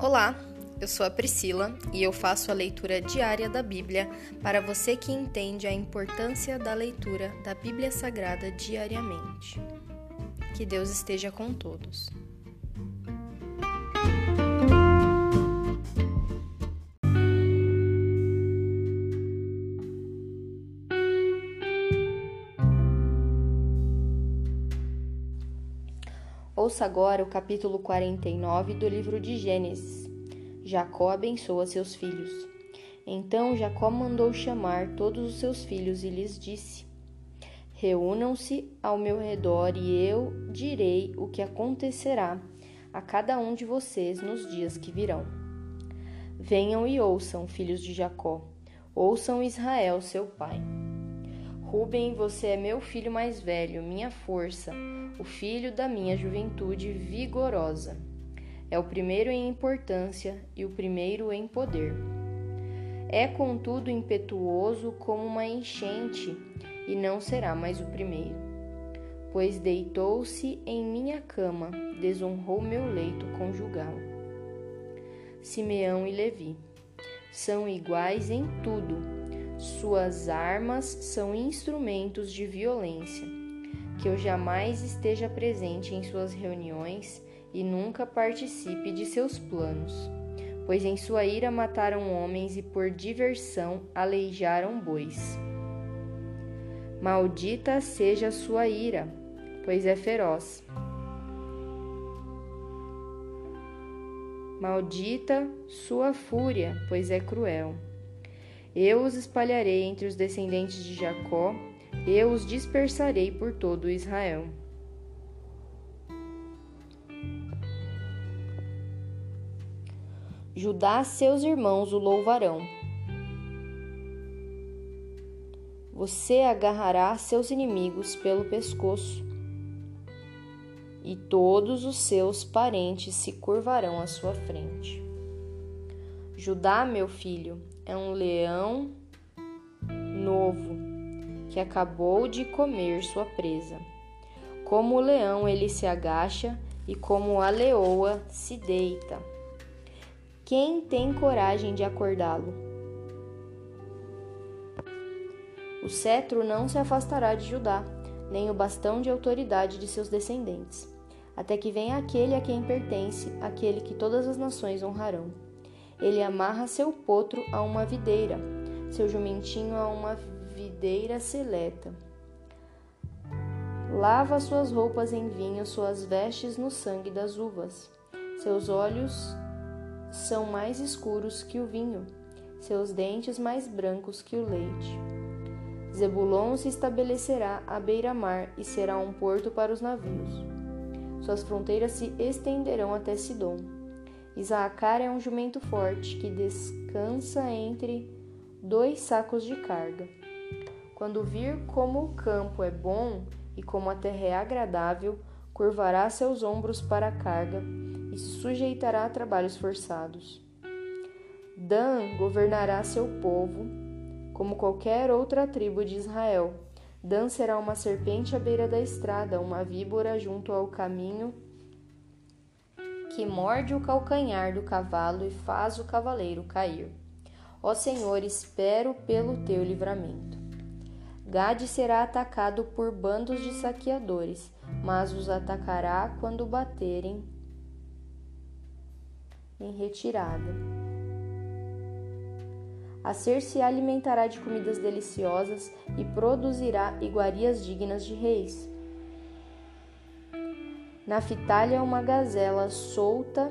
Olá, eu sou a Priscila e eu faço a leitura diária da Bíblia para você que entende a importância da leitura da Bíblia Sagrada diariamente. Que Deus esteja com todos. Ouça agora o capítulo 49 do livro de Gênesis. Jacó abençoa seus filhos. Então Jacó mandou chamar todos os seus filhos e lhes disse: Reúnam-se ao meu redor e eu direi o que acontecerá a cada um de vocês nos dias que virão. Venham e ouçam, filhos de Jacó, ouçam Israel, seu pai. Ruben, você é meu filho mais velho, minha força, o filho da minha juventude vigorosa. É o primeiro em importância e o primeiro em poder. É, contudo, impetuoso como uma enchente e não será mais o primeiro. Pois deitou-se em minha cama, desonrou meu leito conjugal. Simeão e Levi são iguais em tudo suas armas são instrumentos de violência. Que eu jamais esteja presente em suas reuniões e nunca participe de seus planos. Pois em sua ira mataram homens e por diversão aleijaram bois. Maldita seja sua ira, pois é feroz. Maldita sua fúria, pois é cruel. Eu os espalharei entre os descendentes de Jacó, eu os dispersarei por todo Israel. Judá, seus irmãos o louvarão. Você agarrará seus inimigos pelo pescoço, e todos os seus parentes se curvarão à sua frente. Judá, meu filho, é um leão novo que acabou de comer sua presa. Como o leão, ele se agacha e como a leoa se deita. Quem tem coragem de acordá-lo? O cetro não se afastará de Judá, nem o bastão de autoridade de seus descendentes, até que venha aquele a quem pertence, aquele que todas as nações honrarão. Ele amarra seu potro a uma videira, seu jumentinho a uma videira seleta. Lava suas roupas em vinho, suas vestes no sangue das uvas. Seus olhos são mais escuros que o vinho, seus dentes mais brancos que o leite. Zebulon se estabelecerá à beira-mar e será um porto para os navios. Suas fronteiras se estenderão até Sidom. Isaacar é um jumento forte que descansa entre dois sacos de carga. Quando vir como o campo é bom e como a terra é agradável, curvará seus ombros para a carga e se sujeitará a trabalhos forçados. Dan governará seu povo como qualquer outra tribo de Israel. Dan será uma serpente à beira da estrada, uma víbora junto ao caminho que morde o calcanhar do cavalo e faz o cavaleiro cair. Ó Senhor, espero pelo teu livramento. Gade será atacado por bandos de saqueadores, mas os atacará quando baterem em retirada. A ser se alimentará de comidas deliciosas e produzirá iguarias dignas de reis. Naphtali é uma gazela solta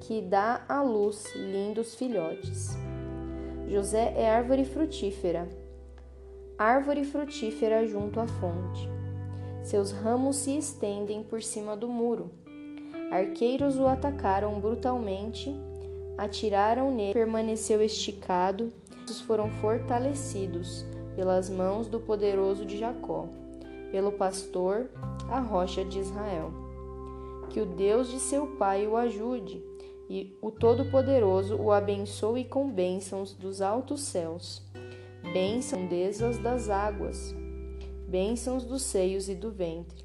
que dá à luz lindos filhotes. José é árvore frutífera, árvore frutífera junto à fonte. Seus ramos se estendem por cima do muro. Arqueiros o atacaram brutalmente, atiraram nele, permaneceu esticado, os foram fortalecidos pelas mãos do poderoso de Jacó, pelo pastor, a rocha de Israel que o Deus de seu pai o ajude e o Todo-Poderoso o abençoe com bênçãos dos altos céus, bênçãos das águas, bênçãos dos seios e do ventre.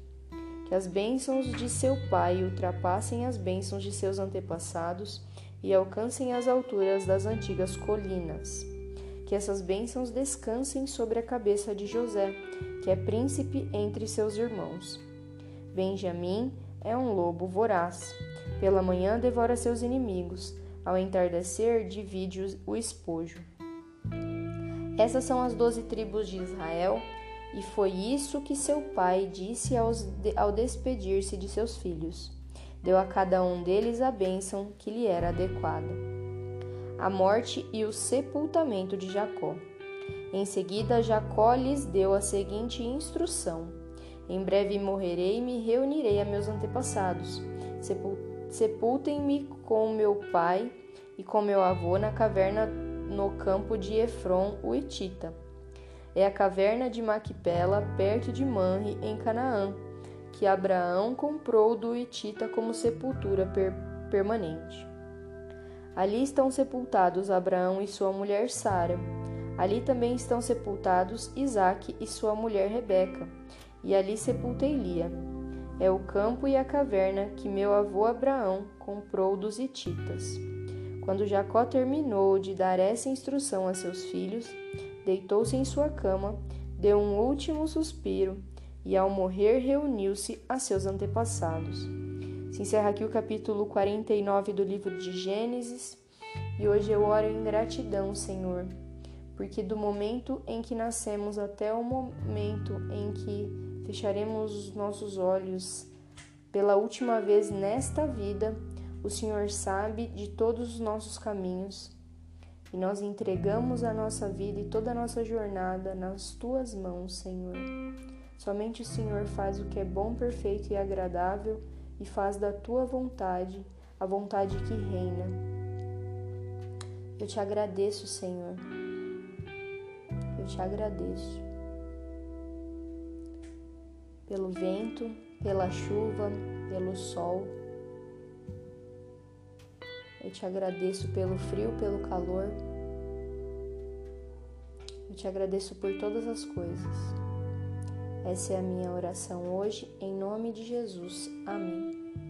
Que as bênçãos de seu pai ultrapassem as bênçãos de seus antepassados e alcancem as alturas das antigas colinas. Que essas bênçãos descansem sobre a cabeça de José, que é príncipe entre seus irmãos. Benjamim é um lobo voraz. Pela manhã devora seus inimigos, ao entardecer divide o espojo. Essas são as doze tribos de Israel, e foi isso que seu pai disse ao despedir-se de seus filhos. Deu a cada um deles a bênção que lhe era adequada. A morte e o sepultamento de Jacó. Em seguida, Jacó lhes deu a seguinte instrução: Em breve morrerei e me reunirei a meus antepassados. Sepultem-me com meu pai e com meu avô na caverna no campo de Efron, o Etita. É a caverna de Maquipela, perto de Manre, em Canaã, que Abraão comprou do Etita como sepultura per permanente. Ali estão sepultados Abraão e sua mulher Sara. Ali também estão sepultados Isaque e sua mulher Rebeca. E ali sepultei Lia. É o campo e a caverna que meu avô Abraão comprou dos Etitas. Quando Jacó terminou de dar essa instrução a seus filhos, deitou-se em sua cama, deu um último suspiro e, ao morrer, reuniu-se a seus antepassados. Se encerra aqui o capítulo 49 do livro de Gênesis e hoje eu oro em gratidão, Senhor, porque do momento em que nascemos até o momento em que fecharemos os nossos olhos pela última vez nesta vida, o Senhor sabe de todos os nossos caminhos e nós entregamos a nossa vida e toda a nossa jornada nas tuas mãos, Senhor. Somente o Senhor faz o que é bom, perfeito e agradável e faz da tua vontade a vontade que reina. Eu te agradeço, Senhor. Eu te agradeço pelo vento, pela chuva, pelo sol eu te agradeço pelo frio, pelo calor. Eu te agradeço por todas as coisas. Essa é a minha oração hoje, em nome de Jesus. Amém.